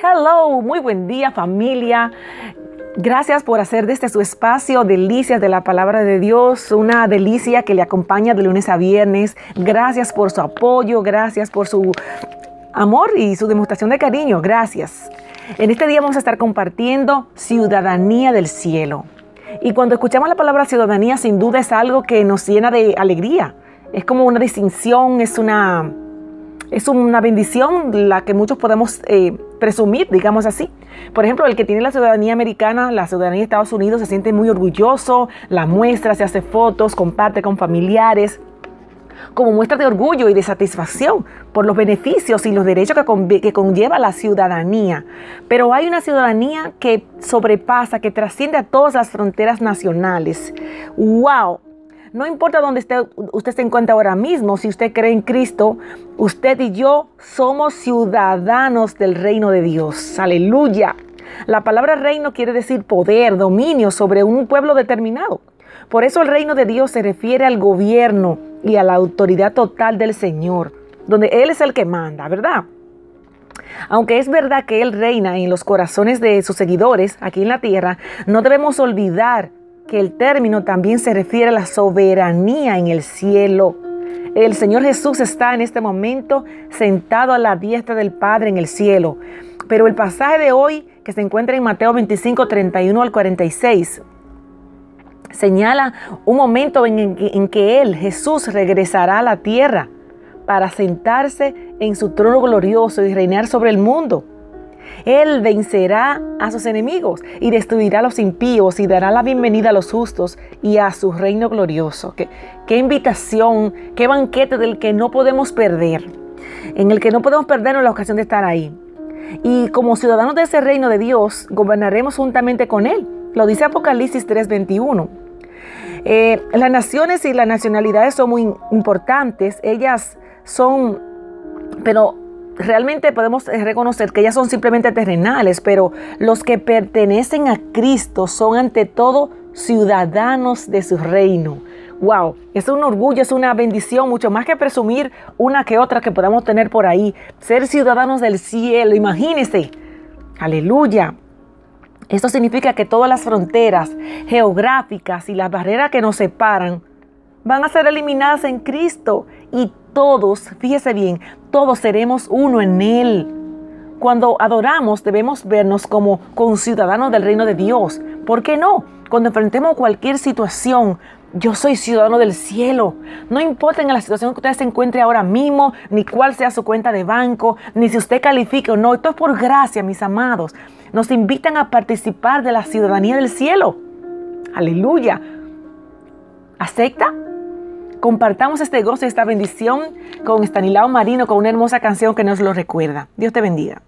Hello, muy buen día familia. Gracias por hacer de este su espacio delicias de la palabra de Dios, una delicia que le acompaña de lunes a viernes. Gracias por su apoyo, gracias por su amor y su demostración de cariño. Gracias. En este día vamos a estar compartiendo ciudadanía del cielo. Y cuando escuchamos la palabra ciudadanía, sin duda es algo que nos llena de alegría. Es como una distinción, es una es una bendición la que muchos podemos eh, presumir, digamos así. Por ejemplo, el que tiene la ciudadanía americana, la ciudadanía de Estados Unidos, se siente muy orgulloso, la muestra, se hace fotos, comparte con familiares como muestra de orgullo y de satisfacción por los beneficios y los derechos que, que, conlleva la ciudadanía. Pero hay una ciudadanía que sobrepasa, que trasciende a todas las fronteras nacionales. ¡Wow! No importa dónde esté, usted se encuentra ahora mismo, si usted cree en Cristo, usted y yo somos ciudadanos del reino de Dios. Aleluya. La palabra reino quiere decir poder, dominio sobre un pueblo determinado. Por eso el reino de Dios se refiere al gobierno y a la autoridad total del Señor, donde Él es el que manda, ¿verdad? Aunque es verdad que Él reina en los corazones de sus seguidores aquí en la tierra, no debemos olvidar que el término también se refiere a la soberanía en el cielo. El Señor Jesús está en este momento sentado a la diestra del Padre en el cielo. Pero el pasaje de hoy, que se encuentra en Mateo 25, 31 al 46, señala un momento en, en que Él, Jesús, regresará a la tierra para sentarse en su trono glorioso y reinar sobre el mundo. Él vencerá a sus enemigos y destruirá a los impíos y dará la bienvenida a los justos y a su reino glorioso. Qué, invitación, qué banquete del que no podemos perder, en el que no podemos perdernos la ocasión de estar ahí. Y como ciudadanos de ese reino de Dios, gobernaremos juntamente con Él. Lo dice Apocalipsis 3:21. Eh, las naciones y las nacionalidades son muy importantes. Ellas son, pero realmente podemos eh, reconocer que ellas son simplemente terrenales, pero los que pertenecen a Cristo son ante todo ciudadanos de su reino. Wow, es un orgullo, es una bendición, mucho más que presumir una que otra que podamos tener por ahí. Ser ciudadanos del cielo, imagínense. Aleluya. Esto significa que todas las fronteras geográficas y las barreras que nos separan van a ser eliminadas en Cristo y todos, fíjese bien, todos seremos uno en Él. Cuando adoramos debemos vernos como conciudadanos del reino de Dios. ¿Por qué no? Cuando enfrentemos cualquier situación, yo soy ciudadano del cielo. No importa en la situación que usted se encuentre ahora mismo, ni cuál sea su cuenta de banco, ni si usted califique o no. Esto es por gracia, mis amados. Nos invitan a participar de la ciudadanía del cielo. Aleluya. ¿Acepta? Compartamos este gozo y esta bendición con Stanislao Marino con una hermosa canción que nos lo recuerda. Dios te bendiga.